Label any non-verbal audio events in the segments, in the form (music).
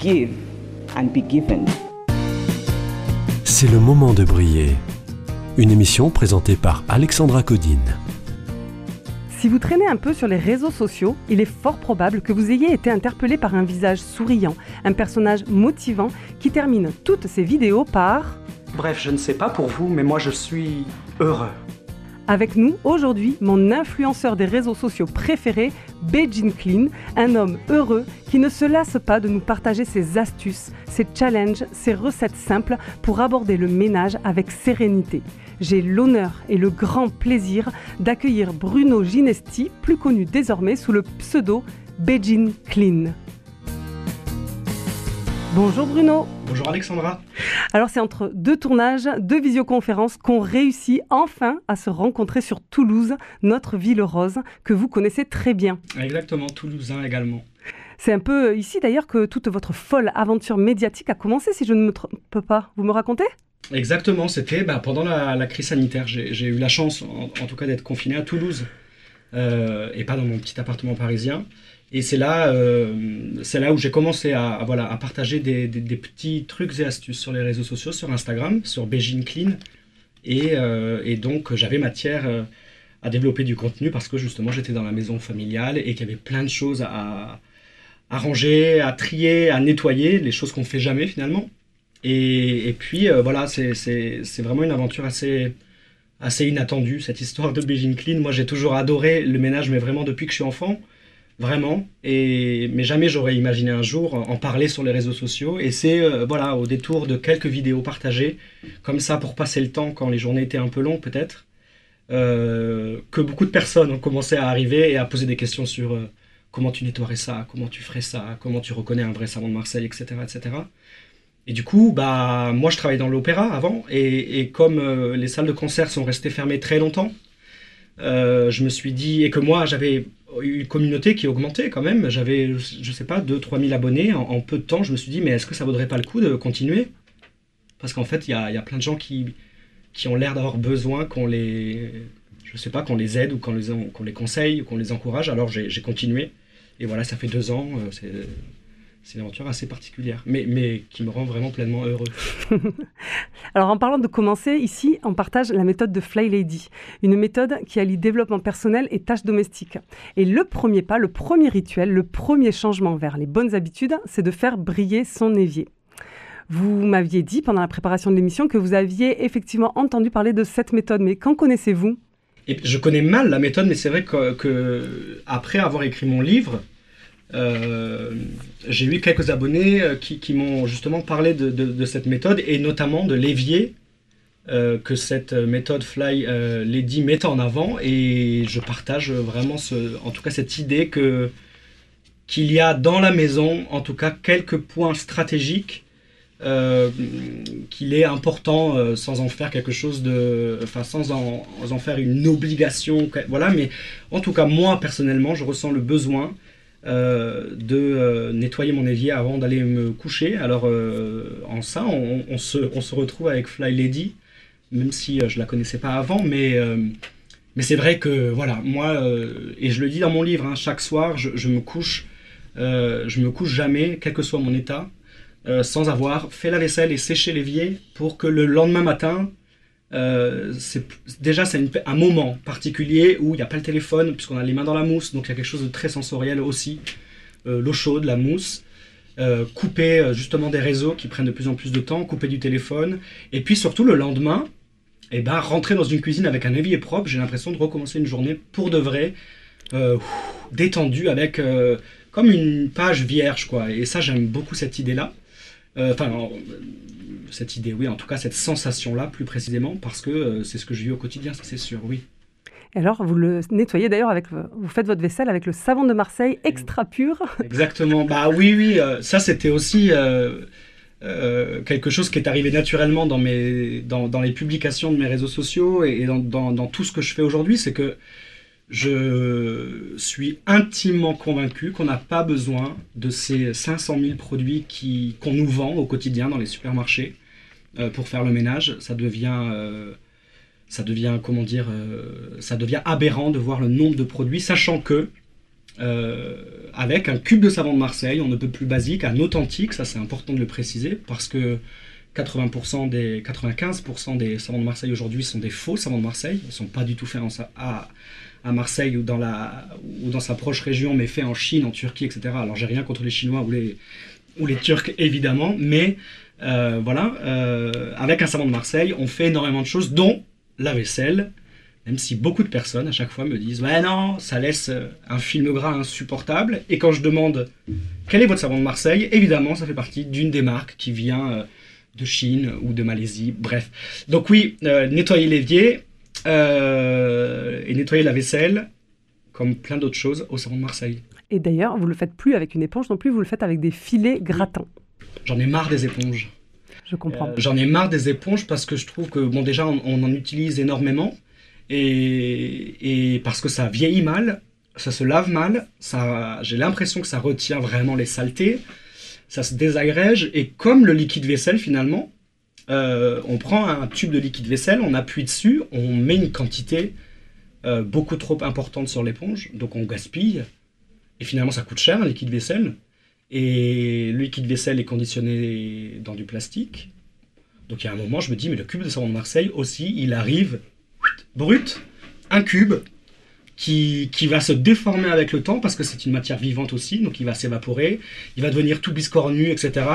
Give and be given. C'est le moment de briller. Une émission présentée par Alexandra Codine. Si vous traînez un peu sur les réseaux sociaux, il est fort probable que vous ayez été interpellé par un visage souriant, un personnage motivant qui termine toutes ses vidéos par Bref, je ne sais pas pour vous, mais moi je suis heureux. Avec nous aujourd'hui mon influenceur des réseaux sociaux préféré, Beijing Clean, un homme heureux qui ne se lasse pas de nous partager ses astuces, ses challenges, ses recettes simples pour aborder le ménage avec sérénité. J'ai l'honneur et le grand plaisir d'accueillir Bruno Ginesti, plus connu désormais sous le pseudo Beijing Clean. Bonjour Bruno. Bonjour Alexandra. Alors c'est entre deux tournages, deux visioconférences qu'on réussit enfin à se rencontrer sur Toulouse, notre ville rose que vous connaissez très bien. Exactement, Toulousain également. C'est un peu ici d'ailleurs que toute votre folle aventure médiatique a commencé si je ne me trompe pas. Vous me racontez? Exactement, c'était bah, pendant la, la crise sanitaire. J'ai j'ai eu la chance, en, en tout cas, d'être confiné à Toulouse euh, et pas dans mon petit appartement parisien. Et c'est là, euh, là où j'ai commencé à, voilà, à partager des, petits trucs et astuces sur les réseaux sociaux, sur Instagram, sur Beijing Clean. Et, euh, donc, j'avais matière à développer du contenu parce que justement, j'étais dans la maison familiale et qu'il y avait plein de choses à, ranger, à trier, à nettoyer, les choses qu'on fait jamais finalement. Et, et puis voilà, c'est vraiment une aventure assez, assez inattendue, cette histoire de Beijing Clean. Moi, j'ai toujours adoré le ménage, mais vraiment depuis que je suis enfant, vraiment. Et, mais jamais j'aurais imaginé un jour en parler sur les réseaux sociaux. Et c'est euh, voilà, au détour de quelques vidéos partagées, comme ça pour passer le temps quand les journées étaient un peu longues peut-être, euh, que beaucoup de personnes ont commencé à arriver et à poser des questions sur euh, comment tu nettoierais ça, comment tu ferais ça, comment tu reconnais un vrai savon de Marseille, etc., etc. Et du coup, bah, moi je travaillais dans l'opéra avant, et, comme euh, les salles de concert sont restées fermées très longtemps, euh, je me suis dit, et que moi j'avais une communauté qui augmentait quand même, j'avais, je sais pas, 2-3 000 abonnés en, peu de temps, je me suis dit, mais est-ce que ça vaudrait pas le coup de continuer? Parce qu'en fait, il y a, plein de gens qui, qui ont l'air d'avoir besoin qu'on les, je sais pas, qu'on les aide ou qu'on les, les conseille ou qu'on les encourage, alors j'ai continué. Et voilà, ça fait deux ans, euh, c'est une aventure assez particulière, mais, mais qui me rend vraiment pleinement heureux. (laughs) Alors en parlant de commencer, ici on partage la méthode de Fly Lady, une méthode qui allie développement personnel et tâches domestiques. Et le premier pas, le premier rituel, le premier changement vers les bonnes habitudes, c'est de faire briller son évier. Vous m'aviez dit pendant la préparation de l'émission que vous aviez effectivement entendu parler de cette méthode, mais qu'en connaissez-vous? Et je connais mal la méthode, mais c'est vrai que, que après avoir écrit mon livre, euh, j'ai eu quelques abonnés euh, qui, m'ont justement parlé de, cette méthode et notamment de l'évier euh, que cette méthode Fly Lady met en avant. Et je partage vraiment en tout cas cette idée que qu'il y a dans la maison en tout cas quelques points stratégiques qu'il est important sans en faire quelque chose de enfin sans en, en faire une obligation voilà. Mais en tout cas moi personnellement je ressens le besoin euh, de euh, nettoyer mon évier avant d'aller me coucher. Alors euh, en ça on, se, on se retrouve avec Fly Lady même si je la connaissais pas avant mais mais c'est vrai que voilà moi et je le dis dans mon livre hein, chaque soir je, je me couche je me couche jamais quel que soit mon état sans avoir fait la vaisselle et séché l'évier pour que le lendemain matin, euh, déjà c'est un moment particulier où il n'y a pas le téléphone puisqu'on a les mains dans la mousse, donc il y a quelque chose de très sensoriel aussi. Euh, L'eau chaude, la mousse, euh, couper euh, justement des réseaux qui prennent de plus en plus de temps, couper du téléphone, et puis surtout le lendemain, et ben rentrer dans une cuisine avec un évier propre, j'ai l'impression de recommencer une journée pour de vrai, détendue avec comme une page vierge quoi. Et ça j'aime beaucoup cette idée là. Euh, Enfin, en- cette idée, oui, en tout cas cette sensation-là, plus précisément, parce que euh, c'est ce que je vis au quotidien, ça c'est sûr, oui. Alors, vous le nettoyez d'ailleurs avec, vous faites votre vaisselle avec le savon de Marseille extra pur. (laughs) Exactement. Bah oui, oui. euh, ça, c'était aussi euh, euh, quelque chose qui est arrivé naturellement dans, mes, dans, dans les publications de mes réseaux sociaux et, et dans, dans, dans tout ce que je fais aujourd'hui. C'est que je suis intimement convaincu qu'on n'a pas besoin de ces 500 000 produits qu'on nous vend au quotidien dans les supermarchés euh, pour faire le ménage. Ça devient. euh, comment dire, euh, ça devient aberrant de voir le nombre de produits, sachant que avec un cube de savon de Marseille, on ne peut plus basique, un authentique, ça c'est important de le préciser, parce que 80% des, 95% des savons de Marseille aujourd'hui sont des faux savons de Marseille, ils ne sont pas du tout faits en à, à Marseille ou dans, la, ou dans sa proche région, mais faits en Chine, en Turquie, etc. Alors j'ai rien contre les Chinois ou les, ou les Turcs évidemment, mais euh, voilà, euh, avec un savon de Marseille, on fait énormément de choses, dont la vaisselle, même si beaucoup de personnes à chaque fois me disent Ouais, non, ça laisse euh, un film gras insupportable. Et quand je demande quel est votre savon de Marseille, évidemment, ça fait partie d'une des marques qui vient de Chine ou de Malaisie. Bref. Donc, oui, euh, nettoyer l'évier euh, et nettoyer la vaisselle, comme plein d'autres choses, au savon de Marseille. Et d'ailleurs, vous le faites plus avec une éponge non plus, vous le faites avec des filets grattants. J'en ai marre des éponges. Je comprends. Euh, J'en ai marre des éponges parce que je trouve que, bon, déjà, on, on en utilise énormément et, et parce que ça vieillit mal, ça se lave mal, ça, j'ai l'impression que ça retient vraiment les saletés, ça se désagrège et comme le liquide vaisselle finalement, euh, on prend un tube de liquide vaisselle, on appuie dessus, on met une quantité euh, beaucoup trop importante sur l'éponge, donc on gaspille et finalement ça coûte cher un liquide vaisselle. Et le liquide vaisselle est conditionné dans du plastique. Donc il y a un moment, je me dis, mais le cube de savon de Marseille aussi, il arrive brut, un cube qui, qui va se déformer avec le temps parce que c'est une matière vivante aussi, donc il va s'évaporer, il va devenir tout biscornu, etc.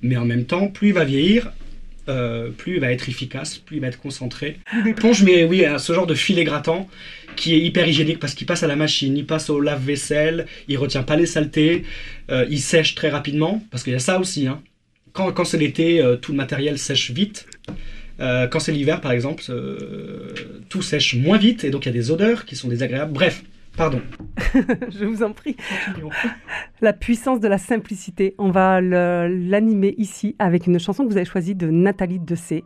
Mais en même temps, plus il va vieillir, euh, plus il va être efficace, plus il va être concentré. L'éponge, mais oui, ce genre de filet grattant qui est hyper hygiénique parce qu'il passe à la machine, il passe au lave-vaisselle, il retient pas les saletés, euh, il sèche très rapidement parce qu'il y a ça aussi. Hein. Quand, c'est l'été, euh, tout le matériel sèche vite. Quand c'est l'hiver, par exemple, tout sèche moins vite et donc il y a des odeurs qui sont désagréables. Bref, pardon. (laughs) Je vous en prie. La puissance de la simplicité. On va l'animer ici avec une chanson que vous avez choisie de Nathalie Dessay.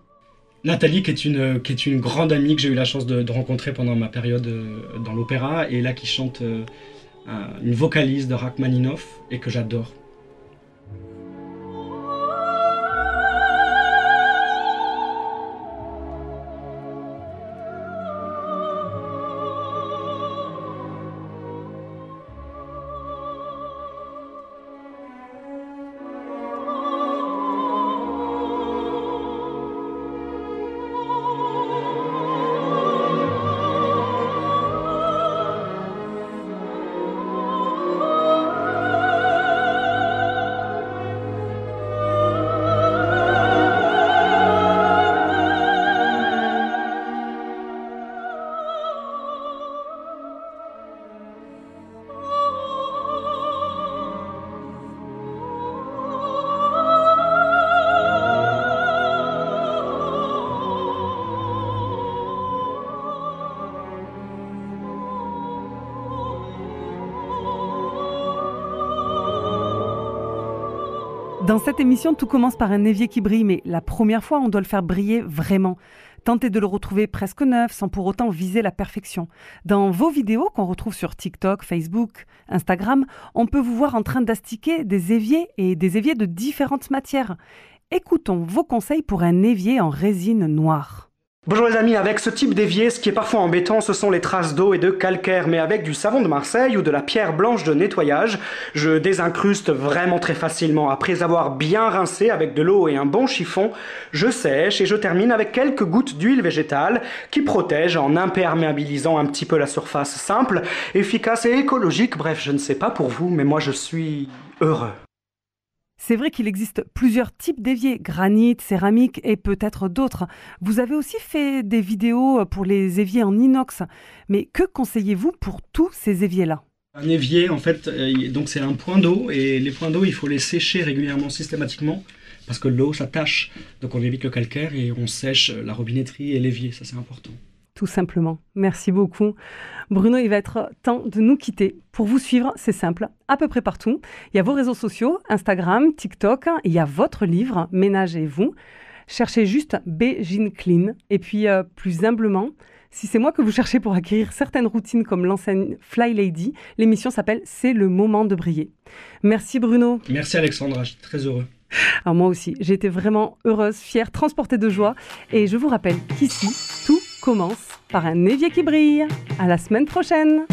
Nathalie, qui est une, qui est une grande amie que j'ai eu la chance de, de rencontrer pendant ma période euh, dans l'opéra, et là qui chante euh, un- une vocalise de Rachmaninoff et que j'adore. Dans cette émission, tout commence par un évier qui brille, mais la première fois, on doit le faire briller vraiment. Tenter de le retrouver presque neuf sans pour autant viser la perfection. Dans vos vidéos qu'on retrouve sur TikTok, Facebook, Instagram, on peut vous voir en train d'astiquer des éviers et des éviers de différentes matières. Écoutons vos conseils pour un évier en résine noire. Bonjour les amis, avec ce type d'évier, ce qui est parfois embêtant, ce sont les traces d'eau et de calcaire, mais avec du savon de Marseille ou de la pierre blanche de nettoyage, je désincruste vraiment très facilement. Après avoir bien rincé avec de l'eau et un bon chiffon, je sèche et je termine avec quelques gouttes d'huile végétale qui protège en imperméabilisant un petit peu la surface simple, efficace et écologique. Bref, je ne sais pas pour vous, mais moi je suis heureux. C'est vrai qu'il existe plusieurs types d'éviers, granit, céramique et peut-être d'autres. Vous avez aussi fait des vidéos pour les éviers en inox. Mais que conseillez-vous pour tous ces éviers-là? Un évier, en fait, euh, donc c'est un point d'eau et les points d'eau, il faut les sécher régulièrement, systématiquement, parce que l'eau, ça tâche. Donc on évite le calcaire et on sèche la robinetterie et l'évier, ça c'est important. Tout simplement. Merci beaucoup. Bruno, il va être temps de nous quitter. Pour vous suivre, c'est simple, à peu près partout. Il y a vos réseaux sociaux, Instagram, TikTok, il y a votre livre, Ménagez-vous. Cherchez juste Beijing Clean. Et puis, euh, plus humblement, si c'est moi que vous cherchez pour acquérir certaines routines comme l'enseigne Fly Lady, l'émission s'appelle C'est le moment de briller. Merci Bruno. Merci Alexandra, je suis très heureux. Alors moi aussi, j'ai été vraiment heureuse, fière, transportée de joie. Et je vous rappelle qu'ici, tout commence par un évier qui brille. À la semaine prochaine.